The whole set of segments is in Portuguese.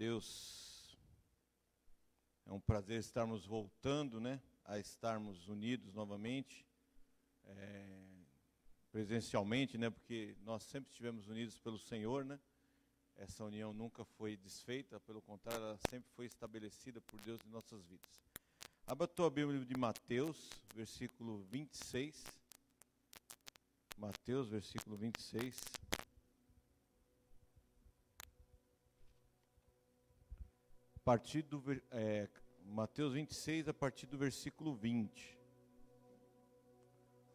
Deus. É um prazer estarmos voltando, né? A estarmos unidos novamente, é, presencialmente, né? Porque nós sempre estivemos unidos pelo Senhor, né? Essa união nunca foi desfeita, pelo contrário, ela sempre foi estabelecida por Deus em nossas vidas. Abra a tua Bíblia de Mateus, versículo 26. Mateus, versículo 26. A partir do é, Mateus 26, a partir do versículo 20.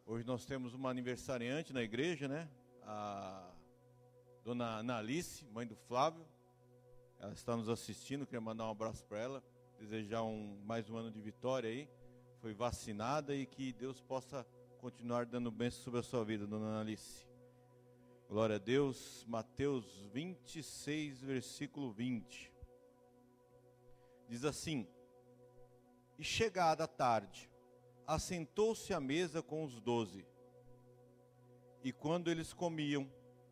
Hoje nós temos uma aniversariante na igreja, né? A dona Analice, mãe do Flávio. Ela está nos assistindo, queria mandar um abraço para ela, desejar um, mais um ano de vitória aí. Foi vacinada e que Deus possa continuar dando bênção sobre a sua vida, dona Analice. Glória a Deus. Mateus 26, versículo 20 diz assim: E chegada a tarde, assentou-se à mesa com os doze. E quando eles comiam,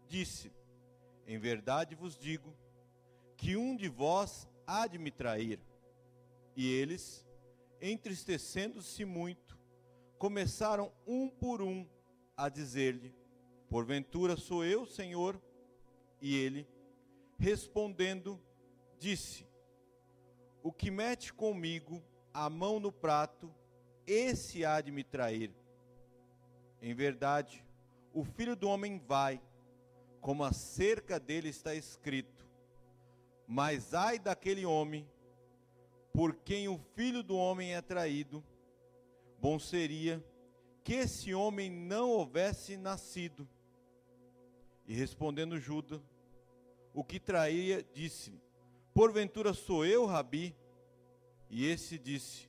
disse: Em verdade vos digo, que um de vós há de me trair. E eles, entristecendo-se muito, começaram um por um a dizer-lhe: Porventura sou eu, Senhor? E ele, respondendo, disse: o que mete comigo a mão no prato, esse há de me trair. Em verdade, o filho do homem vai, como acerca dele está escrito. Mas ai daquele homem, por quem o filho do homem é traído, bom seria que esse homem não houvesse nascido. E respondendo Judas, o que traía, disse: Porventura sou eu, Rabi? E esse disse: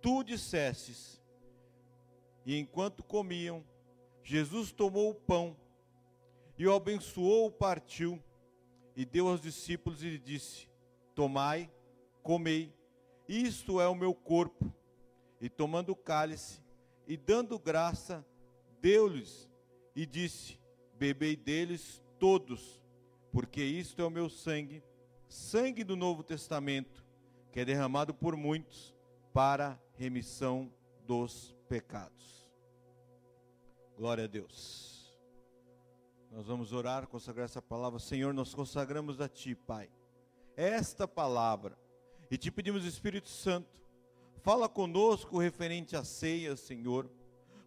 Tu dissestes. E enquanto comiam, Jesus tomou o pão e o abençoou, partiu e deu aos discípulos e lhe disse: Tomai, comei, isto é o meu corpo. E tomando o cálice e dando graça, deu-lhes e disse: Bebei deles todos, porque isto é o meu sangue sangue do Novo Testamento, que é derramado por muitos para remissão dos pecados. Glória a Deus. Nós vamos orar, consagrar essa palavra. Senhor, nós consagramos a Ti, Pai, esta palavra, e te pedimos, Espírito Santo, fala conosco referente à ceia, Senhor.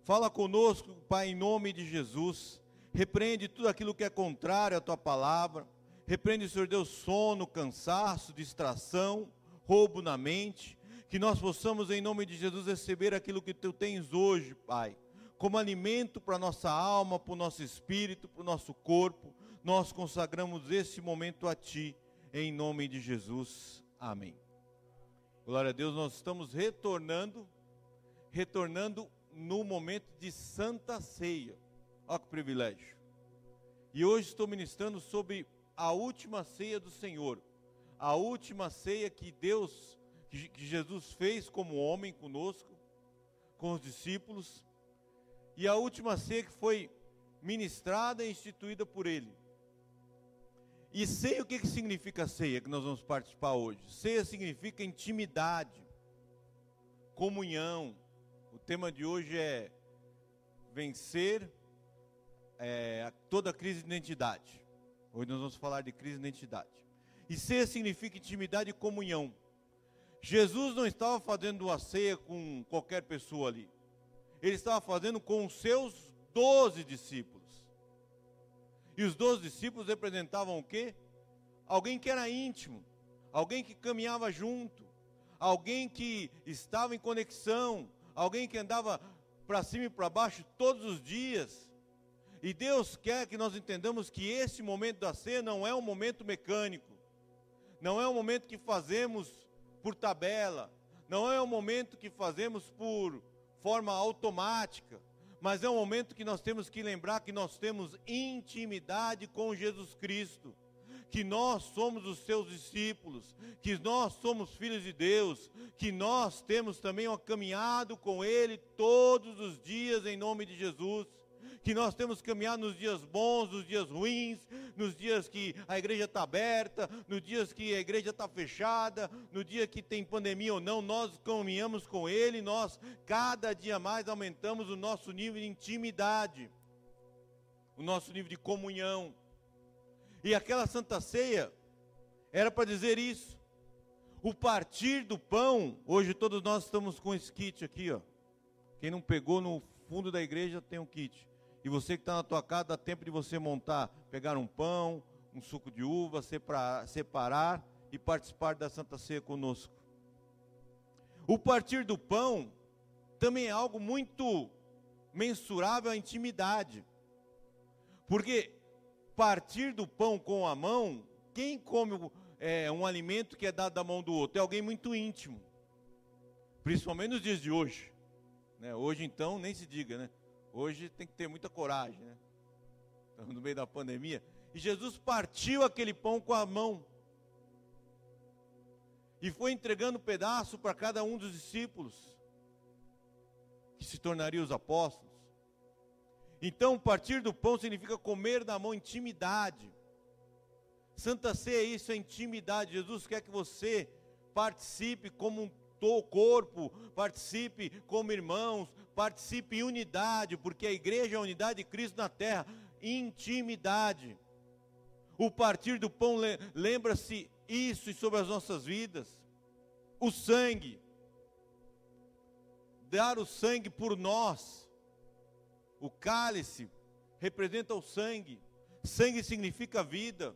Fala conosco, Pai, em nome de Jesus. Repreende tudo aquilo que é contrário à Tua palavra Repreende, Senhor Deus, sono, cansaço, distração, roubo na mente. Que nós possamos, em nome de Jesus, receber aquilo que tu tens hoje, Pai, como alimento para nossa alma, para o nosso espírito, para o nosso corpo. Nós consagramos esse momento a Ti, em nome de Jesus. Amém. Glória a Deus, nós estamos retornando, retornando no momento de Santa Ceia. Olha que privilégio. E hoje estou ministrando sobre a última ceia do Senhor, a última ceia que Deus, que Jesus fez como homem conosco, com os discípulos, e a última ceia que foi ministrada e instituída por Ele. E ceia, o que, que significa ceia que nós vamos participar hoje? Ceia significa intimidade, comunhão. O tema de hoje é vencer é, toda crise de identidade. Hoje nós vamos falar de crise de identidade. E ceia significa intimidade e comunhão. Jesus não estava fazendo a ceia com qualquer pessoa ali. Ele estava fazendo com os seus doze discípulos. E os doze discípulos representavam o quê? Alguém que era íntimo, alguém que caminhava junto, alguém que estava em conexão, alguém que andava para cima e para baixo todos os dias e Deus quer que nós entendamos que esse momento da ceia não é um momento mecânico, não é um momento que fazemos por tabela, não é um momento que fazemos por forma automática, mas é um momento que nós temos que lembrar que nós temos intimidade com Jesus Cristo, que nós somos os seus discípulos, que nós somos filhos de Deus, que nós temos também uma caminhado com Ele todos os dias em nome de Jesus que nós temos que caminhar nos dias bons, nos dias ruins, nos dias que a igreja está aberta, nos dias que a igreja está fechada, no dia que tem pandemia ou não, nós caminhamos com Ele, nós cada dia mais aumentamos o nosso nível de intimidade, o nosso nível de comunhão. E aquela Santa Ceia era para dizer isso. O partir do pão, hoje todos nós estamos com esse kit aqui, ó. Quem não pegou no fundo da igreja tem um kit. E você que está na tua casa, dá tempo de você montar, pegar um pão, um suco de uva, separar, separar e participar da Santa Ceia conosco. O partir do pão também é algo muito mensurável à intimidade. Porque partir do pão com a mão, quem come é, um alimento que é dado da mão do outro? É alguém muito íntimo. Principalmente nos dias de hoje. Né? Hoje então nem se diga, né? Hoje tem que ter muita coragem, né? Estamos no meio da pandemia. E Jesus partiu aquele pão com a mão. E foi entregando um pedaço para cada um dos discípulos, que se tornariam os apóstolos. Então, partir do pão significa comer na mão intimidade. Santa Ceia é isso, é intimidade. Jesus quer que você participe como um corpo, participe como irmãos, participe em unidade, porque a igreja é a unidade de Cristo na terra, intimidade. O partir do pão lembra-se isso e sobre as nossas vidas. O sangue, dar o sangue por nós. O cálice representa o sangue. Sangue significa vida.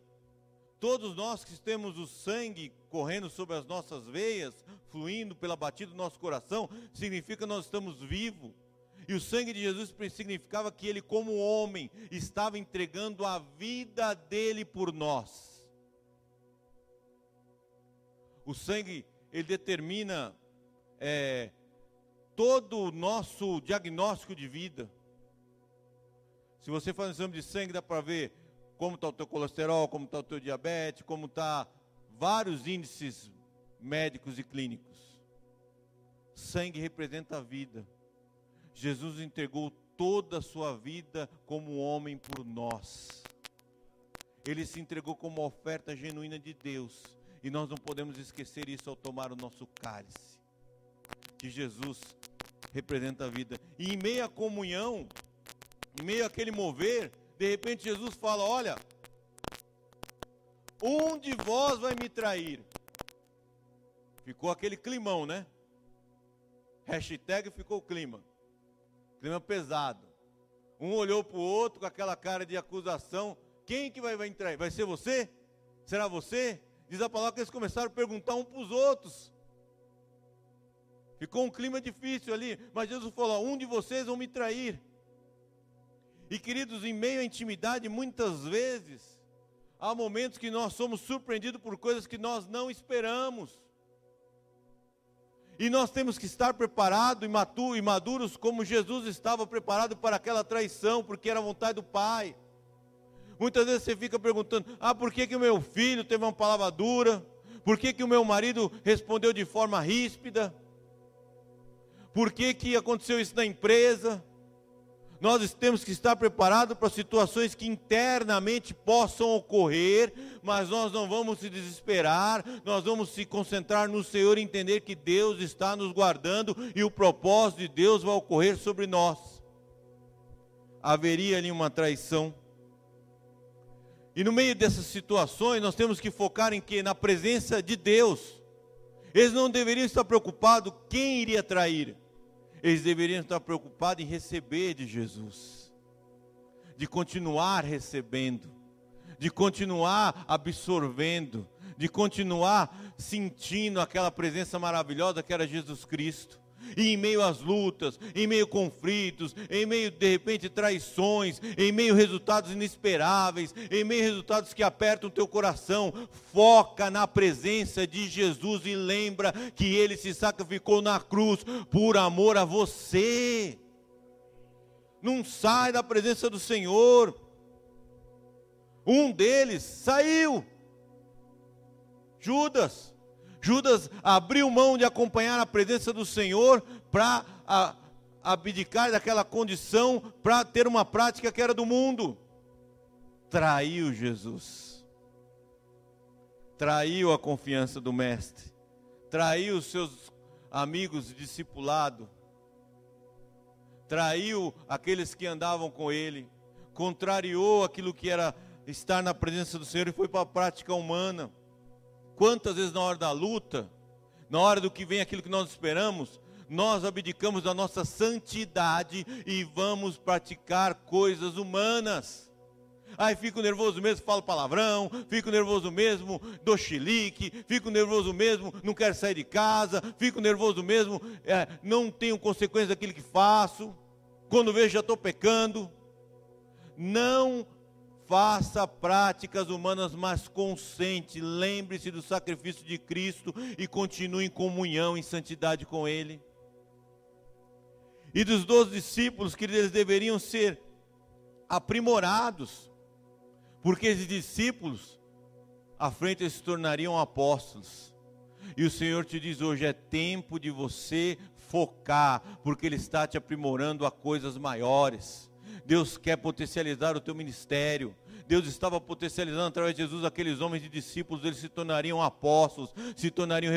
Todos nós que temos o sangue correndo sobre as nossas veias, fluindo pela batida do nosso coração, significa que nós estamos vivos. E o sangue de Jesus significava que ele, como homem, estava entregando a vida dele por nós. O sangue, ele determina é, todo o nosso diagnóstico de vida. Se você faz um exame de sangue, dá para ver como está o teu colesterol, como está o teu diabetes, como está vários índices médicos e clínicos. Sangue representa a vida. Jesus entregou toda a sua vida como homem por nós. Ele se entregou como oferta genuína de Deus. E nós não podemos esquecer isso ao tomar o nosso cálice. Que Jesus representa a vida. E em meio à comunhão, em meio àquele mover, de repente Jesus fala: Olha, um de vós vai me trair. Ficou aquele climão, né? Hashtag ficou o clima. Clima pesado. Um olhou para o outro com aquela cara de acusação. Quem que vai, vai entrar? Vai ser você? Será você? Diz a palavra que eles começaram a perguntar um para os outros. Ficou um clima difícil ali. Mas Jesus falou: um de vocês vão me trair. E queridos, em meio à intimidade, muitas vezes, há momentos que nós somos surpreendidos por coisas que nós não esperamos. E nós temos que estar preparados e maduros como Jesus estava preparado para aquela traição, porque era a vontade do Pai. Muitas vezes você fica perguntando: ah, por que, o meu filho teve uma palavra dura? Por que, que o meu marido respondeu de forma ríspida? Por que, que aconteceu isso na empresa? Nós temos que estar preparados para situações que internamente possam ocorrer, mas nós não vamos se desesperar, nós vamos se concentrar no Senhor e entender que Deus está nos guardando e o propósito de Deus vai ocorrer sobre nós. Haveria ali uma traição. E no meio dessas situações, nós temos que focar em que? Na presença de Deus. Eles não deveriam estar preocupados quem iria trair eles deveriam estar preocupados em receber de Jesus, de continuar recebendo, de continuar absorvendo, de continuar sentindo aquela presença maravilhosa que era Jesus Cristo. E em meio às lutas, em meio a conflitos, em meio de repente traições, em meio a resultados inesperáveis, em meio a resultados que apertam o teu coração, foca na presença de Jesus e lembra que ele se sacrificou na cruz por amor a você. Não sai da presença do Senhor. Um deles saiu. Judas Judas abriu mão de acompanhar a presença do Senhor para abdicar daquela condição para ter uma prática que era do mundo. Traiu Jesus. Traiu a confiança do mestre. Traiu os seus amigos de discipulado. Traiu aqueles que andavam com ele. Contrariou aquilo que era estar na presença do Senhor e foi para a prática humana. Quantas vezes na hora da luta, na hora do que vem aquilo que nós esperamos, nós abdicamos da nossa santidade e vamos praticar coisas humanas. Aí fico nervoso mesmo, falo palavrão, fico nervoso mesmo, dou chilique, fico nervoso mesmo, não quero sair de casa, fico nervoso mesmo, é, não tenho consequência daquilo que faço, quando vejo já estou pecando. Não faça práticas humanas, mas consente, lembre-se do sacrifício de Cristo e continue em comunhão, em santidade com Ele. E dos doze discípulos, que eles deveriam ser aprimorados, porque esses discípulos, à frente, eles se tornariam apóstolos. E o Senhor te diz hoje: é tempo de você focar, porque Ele está te aprimorando a coisas maiores. Deus quer potencializar o teu ministério. Deus estava potencializando através de Jesus aqueles homens de discípulos, eles se tornariam apóstolos, se tornariam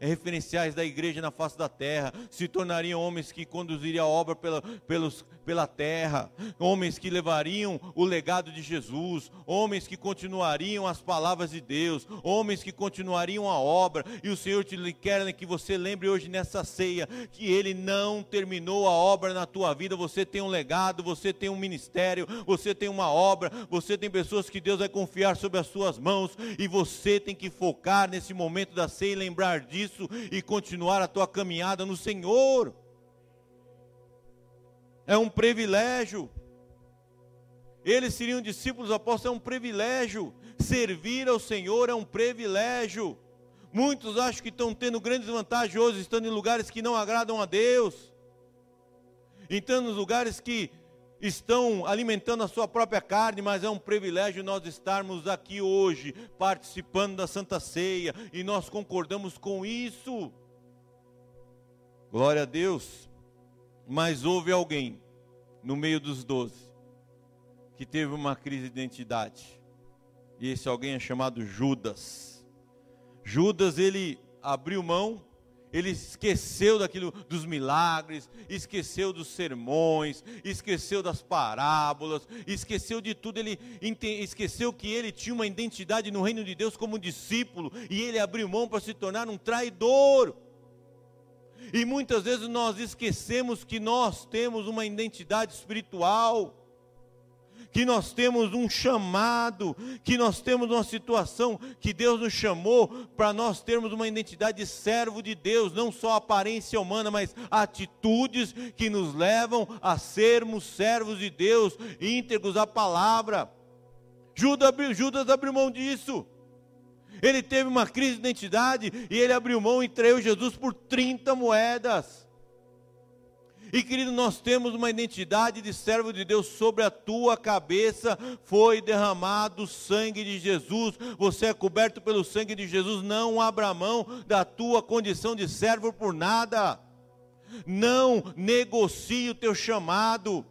referenciais da igreja na face da terra, se tornariam homens que conduziriam a obra pela, pelos, pela terra, homens que levariam o legado de Jesus, homens que continuariam as palavras de Deus, homens que continuariam a obra, e o Senhor te quer que você lembre hoje nessa ceia que Ele não terminou a obra na tua vida, você tem um legado, você tem um ministério, você tem uma obra, você tem pessoas que Deus vai confiar sobre as suas mãos e você tem que focar nesse momento da ceia e lembrar disso e continuar a tua caminhada no Senhor. É um privilégio. Eles seriam discípulos apóstolos, é um privilégio. Servir ao Senhor é um privilégio. Muitos acham que estão tendo grandes vantagens hoje, estando em lugares que não agradam a Deus. Estando nos lugares que estão alimentando a sua própria carne, mas é um privilégio nós estarmos aqui hoje, participando da Santa Ceia, e nós concordamos com isso. Glória a Deus. Mas houve alguém no meio dos doze que teve uma crise de identidade, e esse alguém é chamado Judas. Judas, ele abriu mão ele esqueceu daquilo dos milagres, esqueceu dos sermões, esqueceu das parábolas, esqueceu de tudo. Ele esqueceu que ele tinha uma identidade no reino de Deus como discípulo e ele abriu mão para se tornar um traidor. E muitas vezes nós esquecemos que nós temos uma identidade espiritual que nós temos um chamado, que nós temos uma situação que Deus nos chamou para nós termos uma identidade de servo de Deus, não só aparência humana, mas atitudes que nos levam a sermos servos de Deus, íntegros à palavra. Judas, Judas abriu mão disso. Ele teve uma crise de identidade e ele abriu mão e traiu Jesus por 30 moedas. E querido, nós temos uma identidade de servo de Deus sobre a tua cabeça, foi derramado o sangue de Jesus, você é coberto pelo sangue de Jesus, não abra mão da tua condição de servo por nada. Não negocie o teu chamado.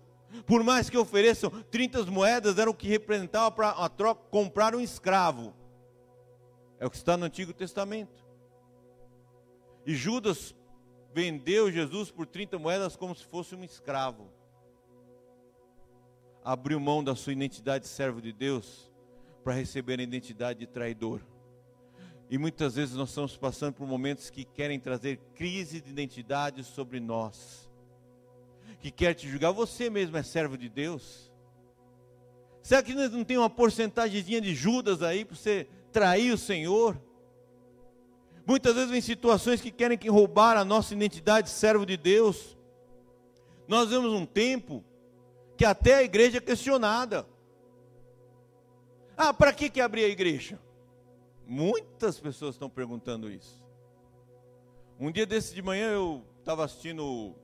Por mais que ofereçam 30 moedas, era o que representava para a troca comprar um escravo. É o que está no Antigo Testamento. E Judas vendeu Jesus por 30 moedas como se fosse um escravo. Abriu mão da sua identidade de servo de Deus para receber a identidade de traidor. E muitas vezes nós estamos passando por momentos que querem trazer crise de identidade sobre nós. Que quer te julgar, você mesmo é servo de Deus? Será que não tem uma porcentagemzinha de Judas aí para você trair o Senhor? Muitas vezes em situações que querem que roubar a nossa identidade de servo de Deus. Nós vemos um tempo que até a igreja é questionada. Ah, para que, que abrir a igreja? Muitas pessoas estão perguntando isso. Um dia desse de manhã eu estava assistindo,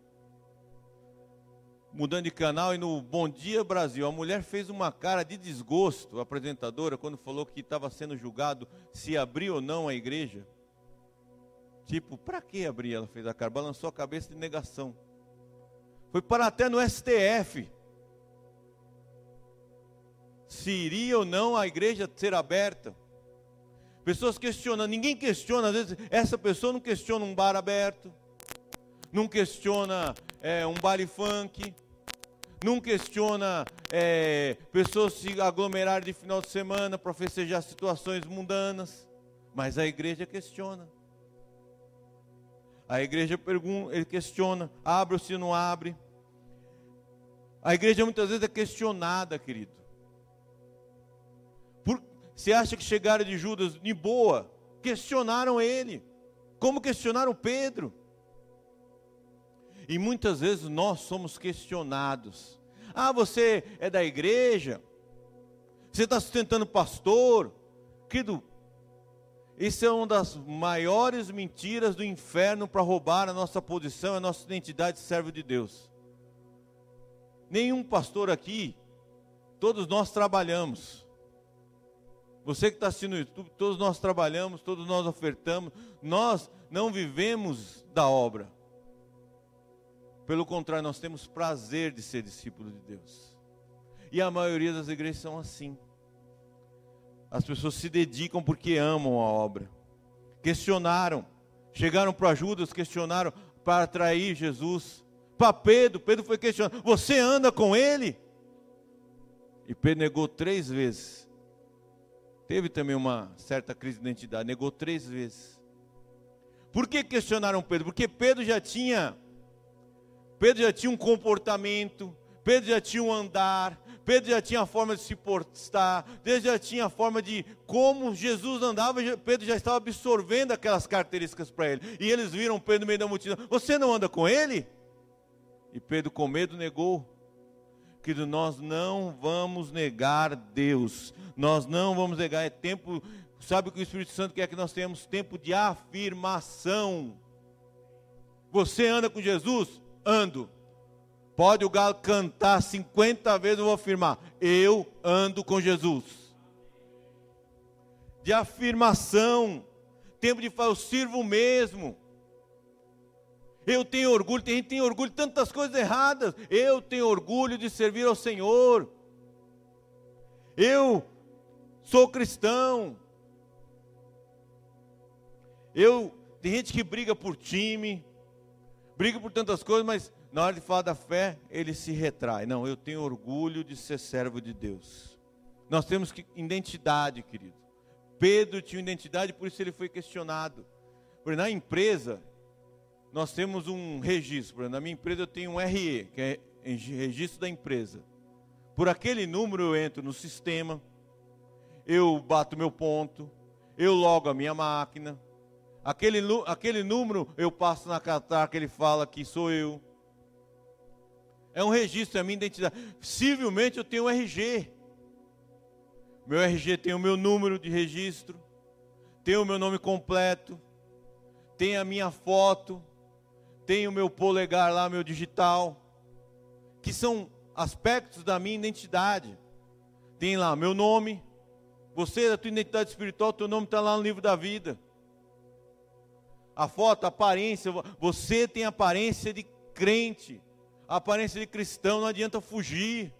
mudando de canal, e no Bom Dia Brasil, a mulher fez uma cara de desgosto, a apresentadora, quando falou que estava sendo julgado se abrir ou não a igreja. Tipo, para que abrir? Ela fez a cara, balançou a cabeça de negação. Foi parar até no STF. Se iria ou não a igreja ser aberta. Pessoas questionando, ninguém questiona, às vezes essa pessoa não questiona um bar aberto, não questiona é, um baile funk, não questiona é, pessoas se aglomerarem de final de semana para festejar situações mundanas, mas a igreja questiona. A igreja pergunta, ele questiona, abre ou se não abre. A igreja muitas vezes é questionada, querido. Por, você acha que chegaram de Judas de boa? Questionaram ele. Como questionaram Pedro? E muitas vezes nós somos questionados. Ah, você é da igreja? Você está sustentando pastor? Querido, isso é uma das maiores mentiras do inferno para roubar a nossa posição, a nossa identidade de servo de Deus. Nenhum pastor aqui, todos nós trabalhamos. Você que está assistindo no YouTube, todos nós trabalhamos, todos nós ofertamos. Nós não vivemos da obra. Pelo contrário, nós temos prazer de ser discípulo de Deus. E a maioria das igrejas são assim. As pessoas se dedicam porque amam a obra. Questionaram, chegaram para Judas, questionaram para atrair Jesus. Para Pedro, Pedro foi questionado: Você anda com ele? E Pedro negou três vezes. Teve também uma certa crise de identidade, negou três vezes. Por que questionaram Pedro? Porque Pedro já tinha, Pedro já tinha um comportamento, Pedro já tinha um andar, Pedro já tinha a forma de se portar, Pedro já tinha a forma de como Jesus andava, Pedro já estava absorvendo aquelas características para ele. E eles viram Pedro no meio da multidão: Você não anda com ele? E Pedro, com medo, negou. Que nós não vamos negar Deus, nós não vamos negar, é tempo, sabe o que o Espírito Santo quer que nós tenhamos tempo de afirmação. Você anda com Jesus? Ando. Pode o galo cantar 50 vezes, eu vou afirmar: eu ando com Jesus. De afirmação, tempo de falar, eu sirvo mesmo. Eu tenho orgulho, tem gente tem orgulho de tantas coisas erradas. Eu tenho orgulho de servir ao Senhor. Eu sou cristão. Eu tem gente que briga por time, briga por tantas coisas, mas na hora de falar da fé, ele se retrai. Não, eu tenho orgulho de ser servo de Deus. Nós temos que identidade, querido. Pedro tinha identidade, por isso ele foi questionado. Porque na empresa, nós temos um registro. Na minha empresa eu tenho um RE, que é registro da empresa. Por aquele número eu entro no sistema, eu bato meu ponto, eu logo a minha máquina. Aquele, aquele número eu passo na catar que ele fala que sou eu. É um registro, é a minha identidade. Civilmente eu tenho um RG. Meu RG tem o meu número de registro, tem o meu nome completo, tem a minha foto, tem o meu polegar lá, meu digital, que são aspectos da minha identidade. Tem lá meu nome, você, a tua identidade espiritual, teu nome está lá no livro da vida. A foto, a aparência, você tem aparência de crente a aparência de cristão, não adianta fugir,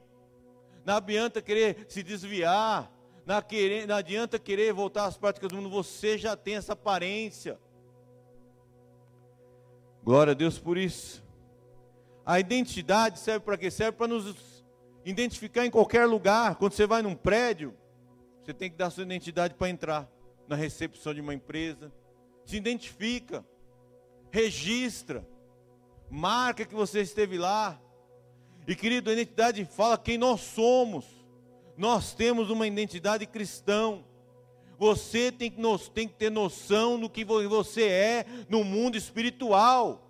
não adianta querer se desviar, não, adianta querer voltar às práticas do mundo, você já tem essa aparência. Glória a Deus por isso. A identidade serve para quê? Serve para nos identificar em qualquer lugar. Quando você vai num prédio, você tem que dar sua identidade para entrar na recepção de uma empresa. Se identifica, registra marca que você esteve lá. E querido, a identidade fala quem nós somos. Nós temos uma identidade cristã. Você tem que, tem que ter noção do que você é no mundo espiritual.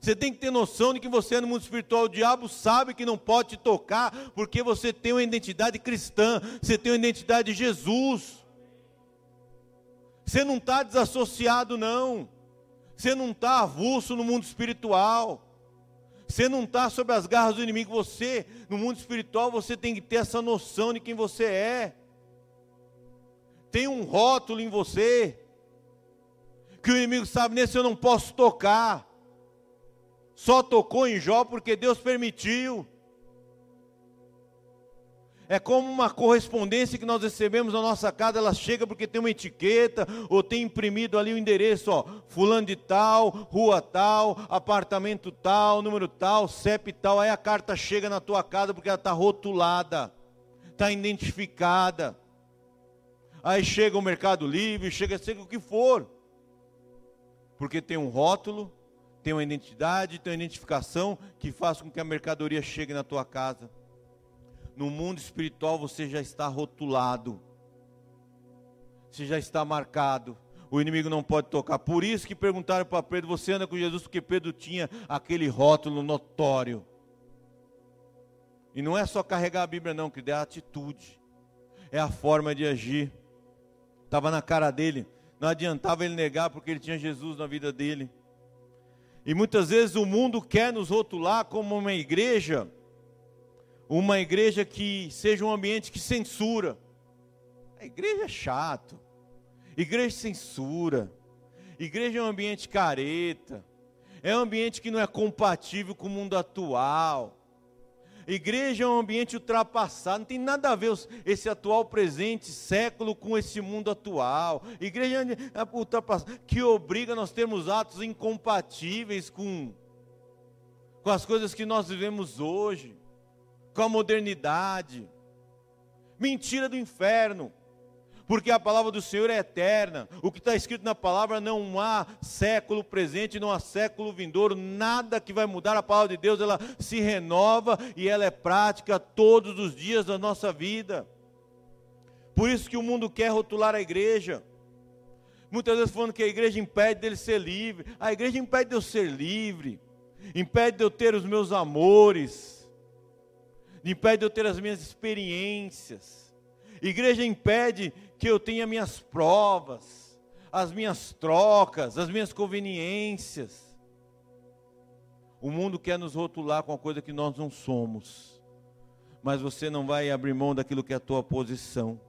Você tem que ter noção de que você é no mundo espiritual. O diabo sabe que não pode te tocar, porque você tem uma identidade cristã, você tem uma identidade de Jesus. Você não está desassociado, não. Você não está avulso no mundo espiritual. Você não está sob as garras do inimigo. Você, no mundo espiritual, você tem que ter essa noção de quem você é. Tem um rótulo em você. Que o inimigo sabe, nesse eu não posso tocar. Só tocou em Jó porque Deus permitiu. É como uma correspondência que nós recebemos na nossa casa, ela chega porque tem uma etiqueta, ou tem imprimido ali o endereço, ó, fulano de tal, rua tal, apartamento tal, número tal, CEP tal, aí a carta chega na tua casa porque ela está rotulada, está identificada. Aí chega o Mercado Livre, chega, chega o que for, porque tem um rótulo, tem uma identidade, tem uma identificação que faz com que a mercadoria chegue na tua casa no mundo espiritual você já está rotulado, você já está marcado. O inimigo não pode tocar. Por isso que perguntaram para Pedro: Você anda com Jesus? Porque Pedro tinha aquele rótulo notório. E não é só carregar a Bíblia, não, que é a atitude, é a forma de agir. Estava na cara dele, não adiantava ele negar, porque ele tinha Jesus na vida dele. E muitas vezes o mundo quer nos rotular como uma igreja uma igreja que seja um ambiente que censura. A igreja é chato. Igreja censura. Igreja é um ambiente careta. É um ambiente que não é compatível com o mundo atual. Igreja é um ambiente ultrapassado, não tem nada a ver esse atual presente século com esse mundo atual. Igreja é ultrapassada, que obriga nós termos atos incompatíveis com, com as coisas que nós vivemos hoje com a modernidade. Mentira do inferno, porque a palavra do Senhor é eterna. O que está escrito na palavra não há século presente, não há século vindouro, nada que vai mudar. A palavra de Deus ela se renova e ela é prática todos os dias da nossa vida. Por isso que o mundo quer rotular a igreja. Muitas vezes falando que a igreja impede dele ser livre. A igreja impede de eu ser livre. Impede de eu ter os meus amores impede eu ter as minhas experiências. Igreja impede que eu tenha minhas provas, as minhas trocas, as minhas conveniências. O mundo quer nos rotular com a coisa que nós não somos, mas você não vai abrir mão daquilo que é a tua posição.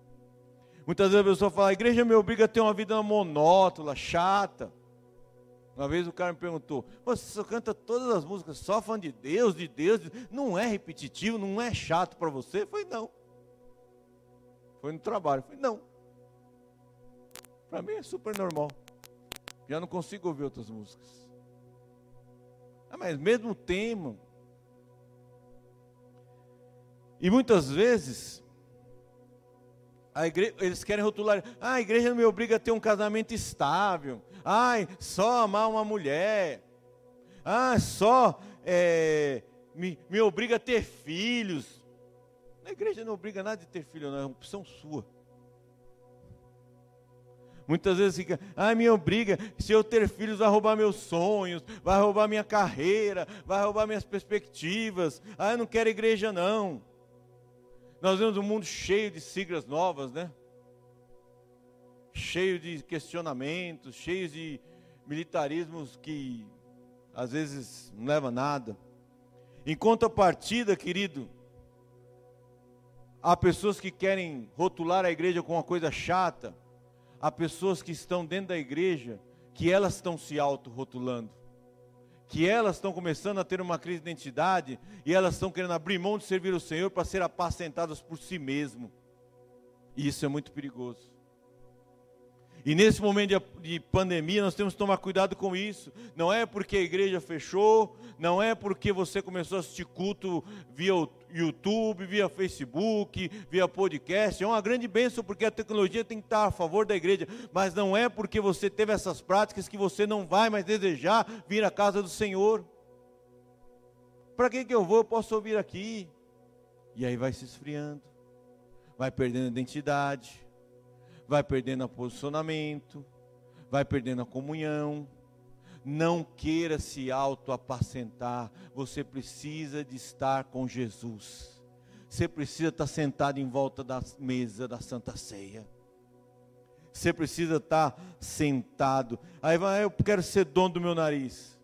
Muitas vezes a pessoa fala: a igreja me obriga a ter uma vida monótona, chata. Uma vez o cara me perguntou: Você só canta todas as músicas só fã de Deus, de Deus? Não é repetitivo, não é chato para você? Falei: Não. Foi no trabalho. Falei: Não. Para mim é super normal. Já não consigo ouvir outras músicas. Ah, mas mesmo tema. E muitas vezes Igreja, eles querem rotular, ah, a igreja me obriga a ter um casamento estável, ai, só amar uma mulher, ah, só é, me, me obriga a ter filhos. A igreja não obriga nada de ter filho, não, é uma opção sua. Muitas vezes fica, ah, me obriga, se eu ter filhos vai roubar meus sonhos, vai roubar minha carreira, vai roubar minhas perspectivas. Ah, eu não quero igreja não. Nós vemos um mundo cheio de siglas novas, né? Cheio de questionamentos, cheio de militarismos que às vezes não leva a nada. Em contrapartida, querido, há pessoas que querem rotular a igreja com uma coisa chata, há pessoas que estão dentro da igreja que elas estão se auto-rotulando que elas estão começando a ter uma crise de identidade e elas estão querendo abrir mão de servir o Senhor para ser apacentadas por si mesmo. E isso é muito perigoso. E nesse momento de, de, pandemia, nós temos que tomar cuidado com isso. Não é porque a igreja fechou, não é porque você começou a assistir culto via YouTube, via Facebook, via podcast. É uma grande bênção porque a tecnologia tem que estar a favor da igreja. Mas não é porque você teve essas práticas que você não vai mais desejar vir à casa do Senhor. Para que, que eu vou? Eu posso ouvir aqui. E aí vai se esfriando, vai perdendo identidade vai perdendo o posicionamento, vai perdendo a comunhão. Não queira se auto-apacentar, você precisa de estar com Jesus. Você precisa estar sentado em volta da mesa da Santa Ceia. Você precisa estar sentado. Aí vai, eu quero ser dono do meu nariz.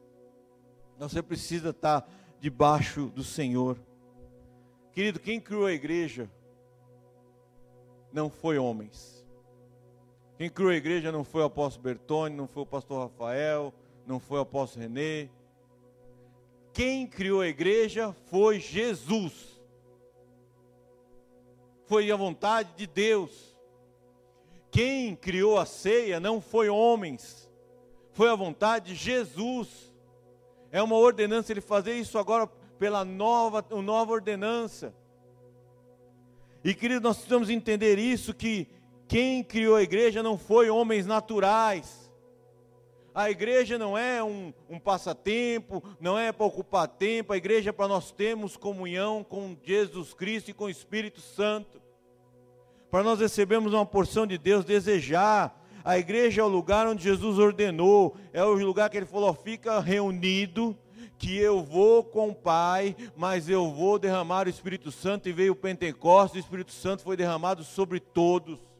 Você precisa estar debaixo do Senhor. Querido, quem criou a igreja não foi homens quem criou a igreja não foi o apóstolo Bertone, não foi o pastor Rafael, não foi o apóstolo Renê. Quem criou a igreja foi Jesus. Foi a vontade de Deus. Quem criou a ceia não foi homens, foi a vontade de Jesus. É uma ordenança ele fazer isso agora pela nova, nova ordenança. E querido, nós precisamos entender isso que quem criou a igreja não foi homens naturais. A igreja não é um, um passatempo, não é para ocupar tempo, a igreja é para nós termos comunhão com Jesus Cristo e com o Espírito Santo. Para nós recebermos uma porção de Deus, desejar. A igreja é o lugar onde Jesus ordenou, é o lugar que ele falou: fica reunido, que eu vou com o Pai, mas eu vou derramar o Espírito Santo, e veio o Pentecostes, o Espírito Santo foi derramado sobre todos.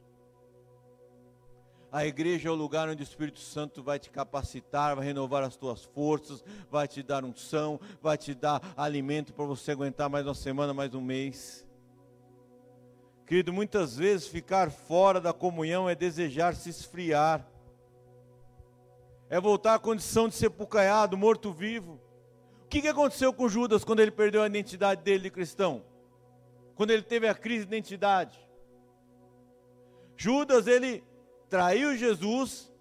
A igreja é o lugar onde o Espírito Santo vai te capacitar, vai renovar as tuas forças, vai te dar unção, vai te dar alimento para você aguentar mais uma semana, mais um mês. Querido, muitas vezes ficar fora da comunhão é desejar se esfriar, é voltar à condição de sepulcaiado, morto-vivo. O que, que aconteceu com Judas quando ele perdeu a identidade dele de cristão? Quando ele teve a crise de identidade? Judas, ele traiu Jesus,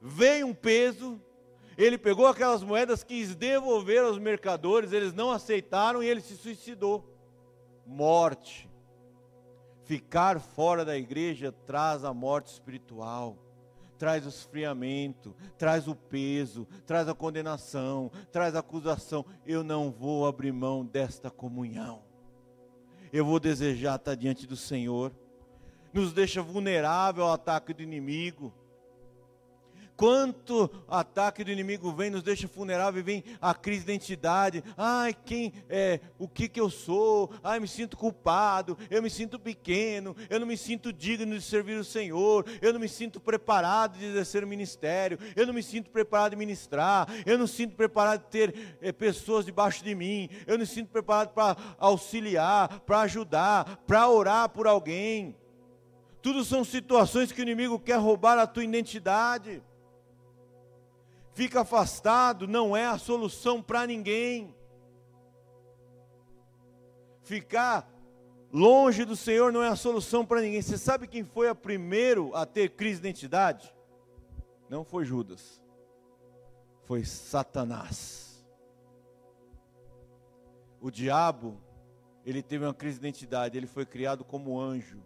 veio um peso, ele pegou aquelas moedas, quis devolver aos mercadores, eles não aceitaram e ele se suicidou. Morte. Ficar fora da igreja traz a morte espiritual, traz o esfriamento, traz o peso, traz a condenação, traz a acusação. Eu não vou abrir mão desta comunhão. Eu vou desejar estar diante do Senhor nos deixa vulnerável ao ataque do inimigo. Quanto ataque do inimigo vem, nos deixa vulnerável vem a crise de identidade. Ai, quem é, o que que eu sou? Ai, me sinto culpado, eu me sinto pequeno, eu não me sinto digno de servir o Senhor, eu não me sinto preparado de exercer o ministério, eu não me sinto preparado de ministrar, eu não me sinto preparado de ter é, pessoas debaixo de mim, eu não me sinto preparado para auxiliar, para ajudar, para orar por alguém. Tudo são situações que o inimigo quer roubar a tua identidade. Fica afastado, não é a solução para ninguém. Ficar longe do Senhor não é a solução para ninguém. Você sabe quem foi o primeiro a ter crise de identidade? Não foi Judas, foi Satanás. O diabo, ele teve uma crise de identidade, ele foi criado como anjo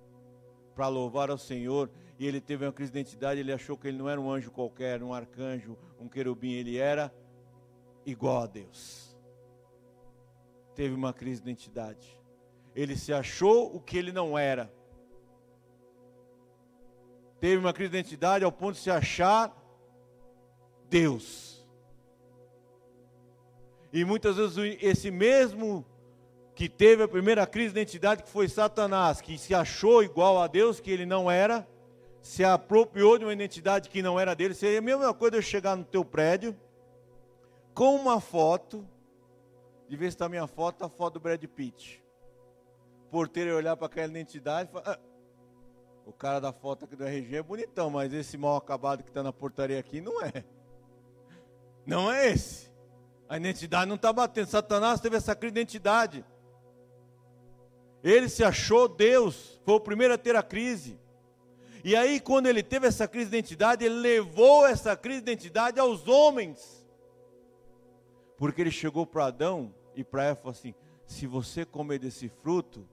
para louvar ao Senhor, e ele teve uma crise de identidade, ele achou que ele não era um anjo qualquer, um arcanjo, um querubim, ele era igual a Deus. Teve uma crise de identidade. Ele se achou o que ele não era. Teve uma crise de identidade ao ponto de se achar Deus. E muitas vezes esse mesmo que teve a primeira crise de identidade, que foi Satanás, que se achou igual a Deus, que ele não era, se apropriou de uma identidade que não era dele. Seria a mesma coisa eu chegar no teu prédio com uma foto, de ver se está minha foto, a foto do Brad Pitt. O porteiro olhar para aquela identidade e falar, ah, o cara da foto aqui do RG é bonitão, mas esse mal acabado que está na portaria aqui não é. Não é esse. A identidade não está batendo. Satanás teve essa crise de identidade. Ele se achou Deus, foi o primeiro a ter a crise. E aí, quando ele teve essa crise de identidade, ele levou essa crise de identidade aos homens. Porque ele chegou para Adão e para Eva e falou assim: se você comer desse fruto,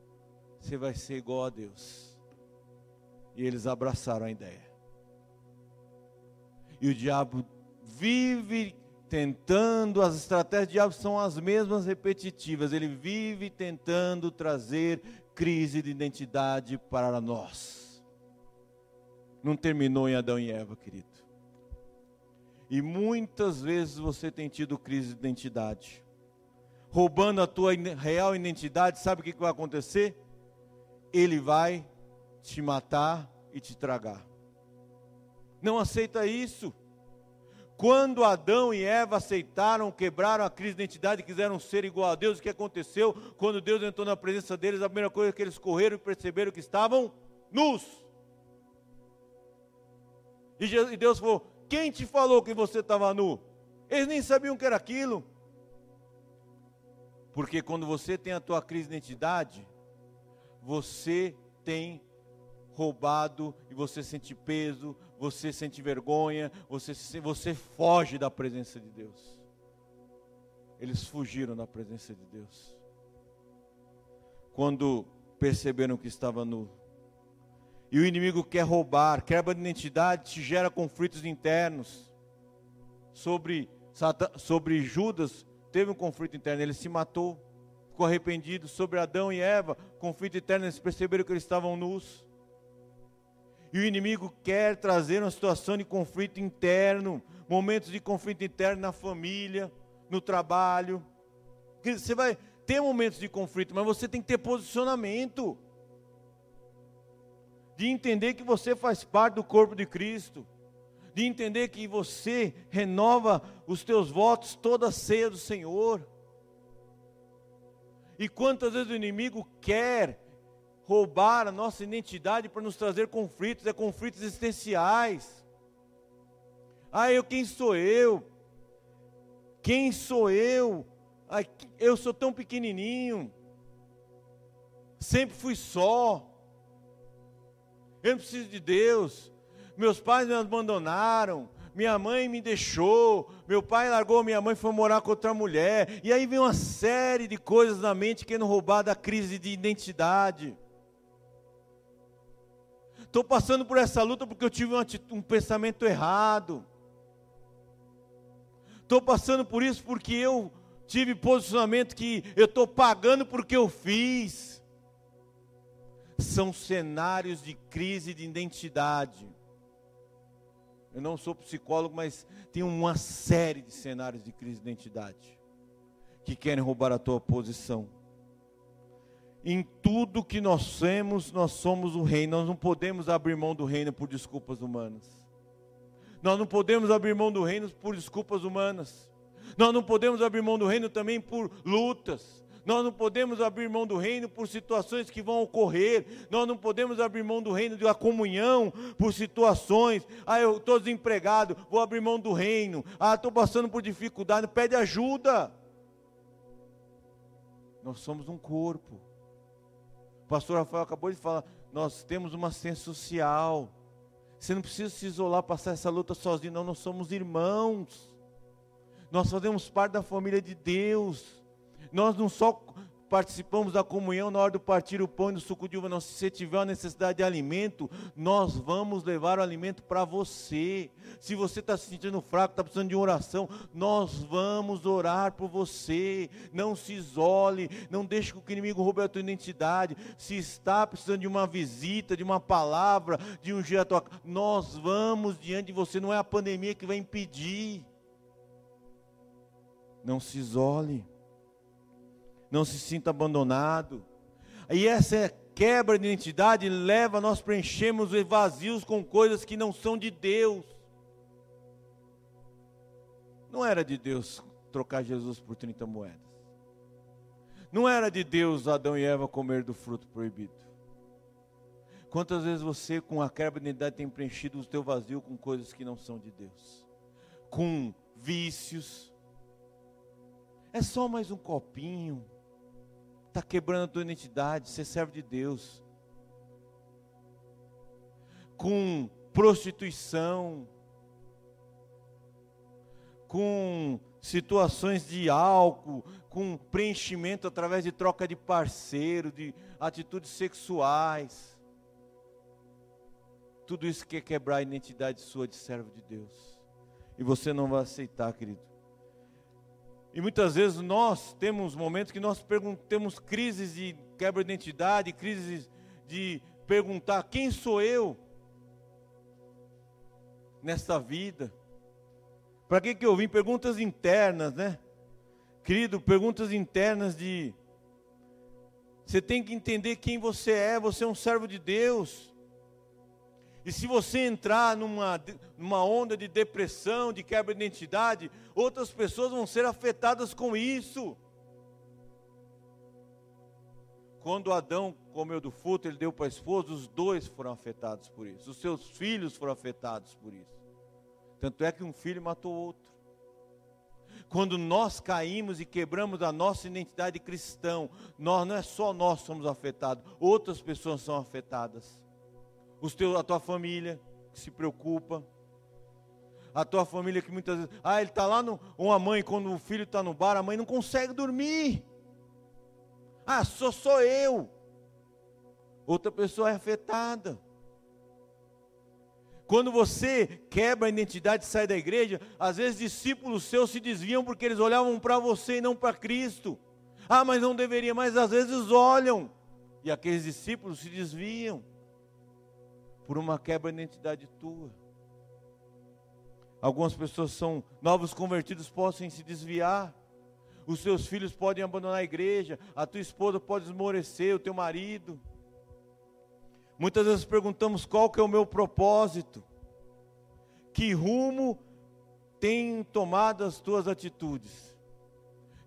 você vai ser igual a Deus. E eles abraçaram a ideia. E o diabo vive tentando, as estratégias do diabo são as mesmas repetitivas, ele vive tentando trazer crise de identidade para nós. Não terminou em Adão e Eva, querido. E muitas vezes você tem tido crise de identidade, roubando a tua real identidade, sabe o que vai acontecer? Ele vai te matar e te tragar. Não aceita isso. Quando Adão e Eva aceitaram, quebraram a crise de identidade quiseram ser igual a Deus, o que aconteceu? Quando Deus entrou na presença deles, a primeira coisa que eles correram e perceberam que estavam nus. E Deus falou: Quem te falou que você estava nu? Eles nem sabiam o que era aquilo. Porque quando você tem a tua crise de identidade, você tem roubado e você sente peso, você sente vergonha, você, você foge da presença de Deus. Eles fugiram da presença de Deus. Quando perceberam que estava nu. E o inimigo quer roubar, quebra de identidade, te gera conflitos internos. Sobre, sobre Judas, teve um conflito interno, ele se matou, ficou arrependido. Sobre Adão e Eva, conflito interno, eles perceberam que eles estavam nus. E o inimigo quer trazer uma situação de conflito interno, momentos de conflito interno na família, no trabalho. Você vai ter momentos de conflito, mas você tem que ter posicionamento. De entender que você faz parte do corpo de Cristo. De entender que você renova os teus votos toda a ceia do Senhor. E quantas vezes o inimigo quer roubar a nossa identidade para nos trazer conflitos, é conflitos existenciais. Ah, eu quem sou eu? Quem sou eu? Eu sou tão pequenininho. Sempre fui só. Eu não preciso de Deus. Meus pais me abandonaram. Minha mãe me deixou. Meu pai largou minha mãe e foi morar com outra mulher. E aí vem uma série de coisas na mente querendo roubar da crise de identidade. Estou passando por essa luta porque eu tive um, um pensamento errado. Estou passando por isso porque eu tive posicionamento que eu estou pagando porque eu fiz. São cenários de crise de identidade. Eu não sou psicólogo, mas tem uma série de cenários de crise de identidade que querem roubar a tua posição. Em tudo que nós temos, nós somos o reino. Nós não podemos abrir mão do reino por desculpas humanas. Nós não podemos abrir mão do reino por desculpas humanas. Nós não podemos abrir mão do reino também por lutas. Nós não podemos abrir mão do reino por situações que vão ocorrer. Nós não podemos abrir mão do reino da comunhão por situações. Ah, eu estou desempregado, vou abrir mão do reino. Ah, estou passando por dificuldade, pede ajuda. Nós somos um corpo pastor Rafael acabou de falar, nós temos uma ciência social. Você não precisa se isolar, passar essa luta sozinho, não, nós somos irmãos. Nós fazemos parte da família de Deus. Nós não só participamos da comunhão na hora de partir o pão e do suco de uva. Não, se você tiver uma necessidade de alimento, nós vamos levar o alimento para você. Se você está se sentindo fraco, está precisando de oração, nós vamos orar por você. Não se isole, não deixe que o inimigo roube a tua identidade. Se está precisando de uma visita, de uma palavra, de um dia nós vamos diante de você. Não é a pandemia que vai impedir. Não se isole não se sinta abandonado. E essa quebra de identidade leva a nós preenchermos vazios com coisas que não são de Deus. Não era de Deus trocar Jesus por 30 moedas. Não era de Deus Adão e Eva comer do fruto proibido. Quantas vezes você, com a quebra de identidade, tem preenchido o teu vazio com coisas que não são de Deus? Com vícios. É só mais um copinho está quebrando a tua identidade, você serve de Deus. Com prostituição, com situações de álcool, com preenchimento através de troca de parceiro, de atitudes sexuais. Tudo isso quer quebrar a identidade sua de servo de Deus. E você não vai aceitar, querido. E muitas vezes nós temos momentos que nós temos crises de quebra de identidade, crises de perguntar quem sou eu nesta vida. Para que, que eu vim? Perguntas internas, né? Querido, perguntas internas de. Você tem que entender quem você é, você é um servo de Deus. E se você entrar numa, numa onda de depressão, de quebra de identidade, outras pessoas vão ser afetadas com isso. Quando Adão comeu do fruto, ele deu para a esposa, os dois foram afetados por isso. Os seus filhos foram afetados por isso. Tanto é que um filho matou outro. Quando nós caímos e quebramos a nossa identidade cristã, nós não é só nós somos afetados, outras pessoas são afetadas. Os teus, a tua família que se preocupa, a tua família que muitas vezes, ah, ele está lá no, uma mãe quando o filho está no bar, a mãe não consegue dormir. Ah, sou só eu. Outra pessoa é afetada. Quando você quebra a identidade e sai da igreja, às vezes discípulos seus se desviam porque eles olhavam para você e não para Cristo. Ah, mas não deveria, mas às vezes olham. E aqueles discípulos se desviam por uma quebra de identidade tua. Algumas pessoas são novos convertidos, podem se desviar. Os seus filhos podem abandonar a igreja, a tua esposa pode esmorecer, o teu marido. Muitas vezes perguntamos qual que é o meu propósito. Que rumo tem tomado as tuas atitudes?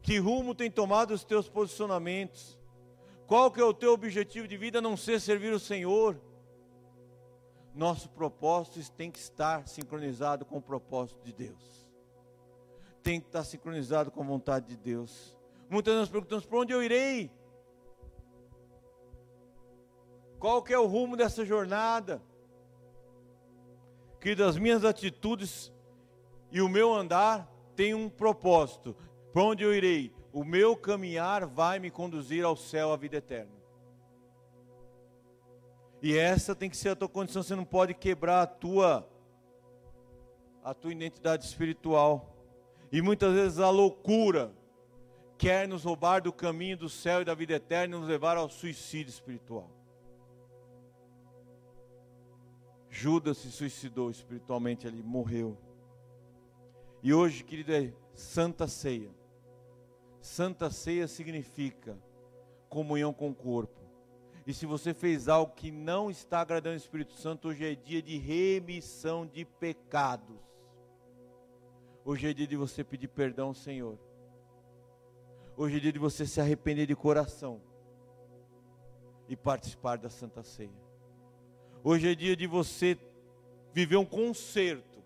Que rumo tem tomado os teus posicionamentos? Qual que é o teu objetivo de vida a não ser servir o Senhor? Nosso propósito tem que estar sincronizado com o propósito de Deus. Tem que estar sincronizado com a vontade de Deus. Muitas vezes nós perguntamos: para onde eu irei? Qual que é o rumo dessa jornada? Que das minhas atitudes e o meu andar tem um propósito. Para onde eu irei? O meu caminhar vai me conduzir ao céu, à vida eterna. E essa tem que ser a tua condição, você não pode quebrar a tua a tua identidade espiritual. E muitas vezes a loucura quer nos roubar do caminho do céu e da vida eterna e nos levar ao suicídio espiritual. Judas se suicidou espiritualmente, ele morreu. E hoje, querido, é Santa Ceia. Santa Ceia significa comunhão com o corpo. E se você fez algo que não está agradando o Espírito Santo, hoje é dia de remissão de pecados. Hoje é dia de você pedir perdão ao Senhor. Hoje é dia de você se arrepender de coração e participar da Santa Ceia. Hoje é dia de você viver um concerto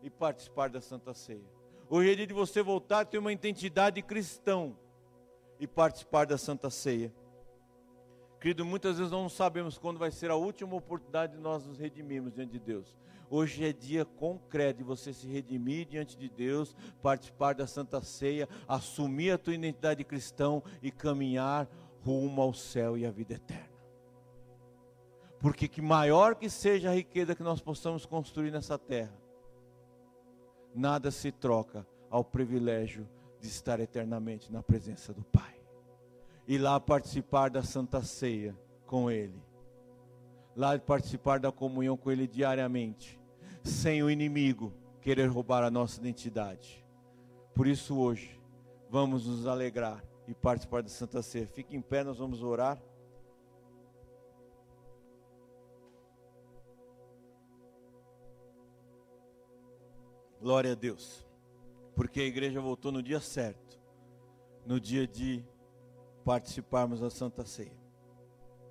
e participar da Santa Ceia. Hoje é dia de você voltar a ter uma identidade cristão e participar da Santa Ceia. Querido, muitas vezes não sabemos quando vai ser a última oportunidade de nós nos redimirmos diante de Deus. Hoje é dia concreto de você se redimir diante de Deus, participar da Santa Ceia, assumir a tua identidade cristão e caminhar rumo ao céu e à vida eterna. Porque que maior que seja a riqueza que nós possamos construir nessa terra, nada se troca ao privilégio de estar eternamente na presença do Pai. E lá participar da Santa Ceia com Ele. Lá participar da comunhão com Ele diariamente, sem o inimigo querer roubar a nossa identidade. Por isso hoje, vamos nos alegrar e participar da Santa Ceia. Fique em pé, nós vamos orar. Glória a Deus. Porque a igreja voltou no dia certo, no dia de participarmos da Santa Ceia.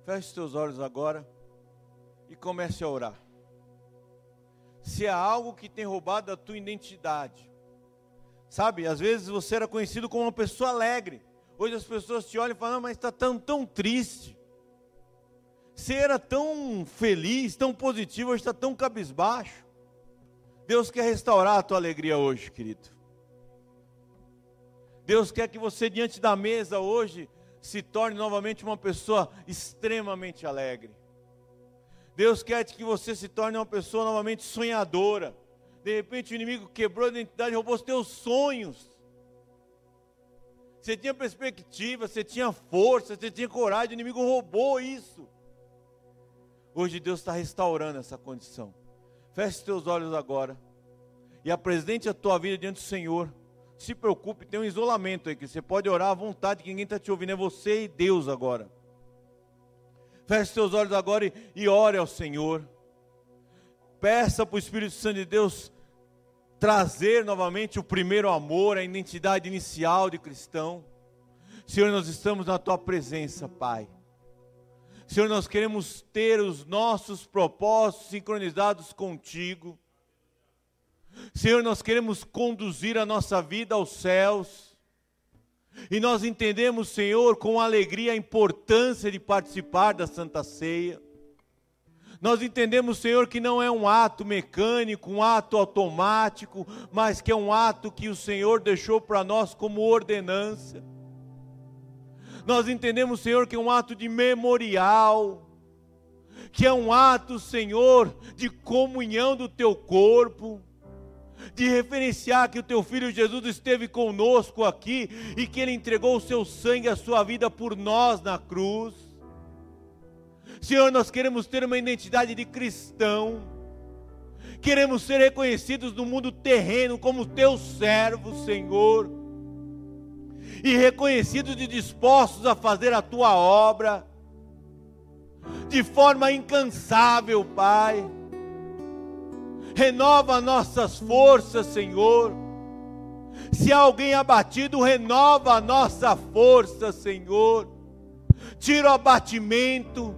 Feche os teus olhos agora e comece a orar. Se há algo que tem roubado a tua identidade, sabe, às vezes você era conhecido como uma pessoa alegre, hoje as pessoas te olham e falam, ah, mas está tão, tão triste. Você era tão feliz, tão positivo, hoje está tão cabisbaixo. Deus quer restaurar a tua alegria hoje, querido. Deus quer que você, diante da mesa hoje, se torne novamente uma pessoa extremamente alegre. Deus quer que você se torne uma pessoa novamente sonhadora. De repente o inimigo quebrou a identidade, roubou os teus sonhos. Você tinha perspectiva, você tinha força, você tinha coragem, o inimigo roubou isso. Hoje Deus está restaurando essa condição. Feche teus olhos agora e apresente a tua vida diante do Senhor. Se preocupe, tem um isolamento aí que você pode orar à vontade, que ninguém está te ouvindo, é você e Deus agora. Feche teus olhos agora e, e ore ao Senhor. Peça para o Espírito Santo de Deus trazer novamente o primeiro amor, a identidade inicial de cristão. Senhor, nós estamos na tua presença, Pai. Senhor, nós queremos ter os nossos propósitos sincronizados contigo. Senhor, nós queremos conduzir a nossa vida aos céus. E nós entendemos, Senhor, com alegria a importância de participar da Santa Ceia. Nós entendemos, Senhor, que não é um ato mecânico, um ato automático, mas que é um ato que o Senhor deixou para nós como ordenança. Nós entendemos, Senhor, que é um ato de memorial, que é um ato, Senhor, de comunhão do teu corpo, de referenciar que o teu filho Jesus esteve conosco aqui e que ele entregou o seu sangue, a sua vida por nós na cruz. Senhor, nós queremos ter uma identidade de cristão. Queremos ser reconhecidos no mundo terreno como teus servos, Senhor. E reconhecidos e dispostos a fazer a tua obra de forma incansável, Pai. Renova nossas forças, Senhor. Se alguém abatido, renova a nossa força, Senhor. Tira o abatimento,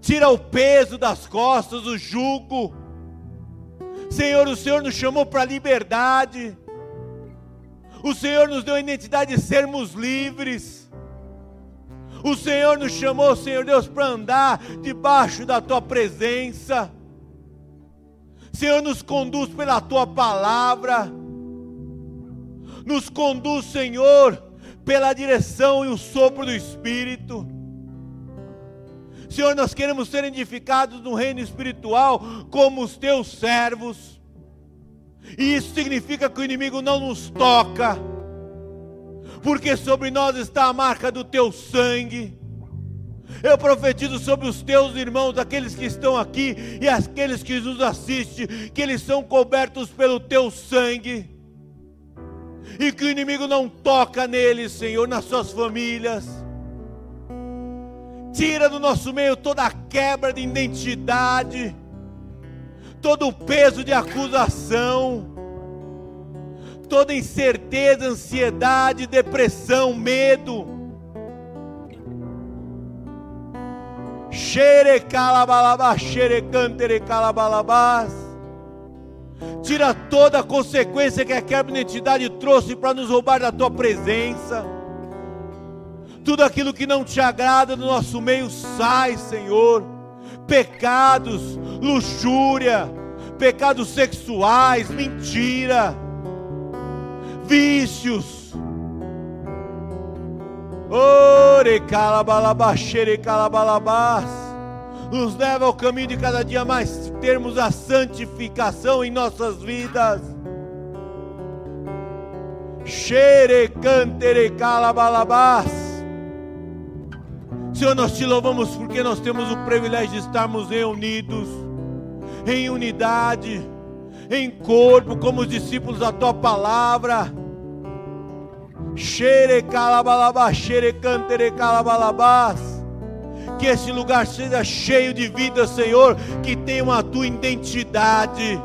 tira o peso das costas, o jugo. Senhor, o Senhor nos chamou para a liberdade. O Senhor nos deu a identidade de sermos livres. O Senhor nos chamou, Senhor Deus, para andar debaixo da tua presença. Senhor, nos conduz pela tua palavra. Nos conduz, Senhor, pela direção e o sopro do Espírito. Senhor, nós queremos ser edificados no reino espiritual como os teus servos. E isso significa que o inimigo não nos toca porque sobre nós está a marca do teu sangue. Eu profetizo sobre os teus irmãos, aqueles que estão aqui e aqueles que nos assistem, que eles são cobertos pelo teu sangue. E que o inimigo não toca neles, Senhor, nas suas famílias. Tira do nosso meio toda a quebra de identidade, todo o peso de acusação toda incerteza, ansiedade, depressão, medo. Tira toda a consequência que a quebra de identidade trouxe para nos roubar da tua presença. Tudo aquilo que não te agrada do nosso meio sai, Senhor. Pecados, luxúria, pecados sexuais, mentira vícios. Ore calabalabaxere calabalabás. Nos leva ao caminho de cada dia mais termos a santificação em nossas vidas. Xere cantere calabalabás. Senhor, nós te louvamos porque nós temos o privilégio de estarmos reunidos em unidade em corpo, como os discípulos da tua palavra. Que esse lugar seja cheio de vida, Senhor, que tenha a tua identidade,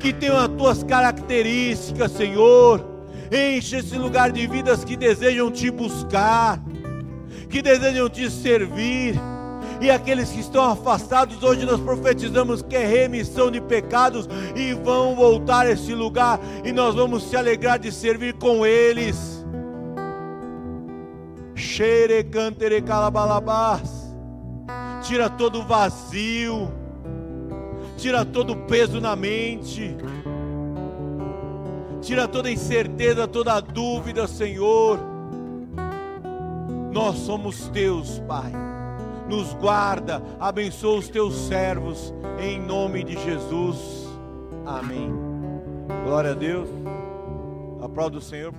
que tenha as tuas características, Senhor. Enche esse lugar de vidas que desejam te buscar, que desejam te servir e aqueles que estão afastados, hoje nós profetizamos que é remissão de pecados e vão voltar a esse lugar e nós vamos se alegrar de servir com eles. Xere calabalabás. Tira todo o vazio. Tira todo o peso na mente. Tira toda a incerteza, toda a dúvida, Senhor. Nós somos teus, Pai nos guarda, abençoa os teus servos, em nome de Jesus. Amém. Glória a Deus. Aplauda o Senhor.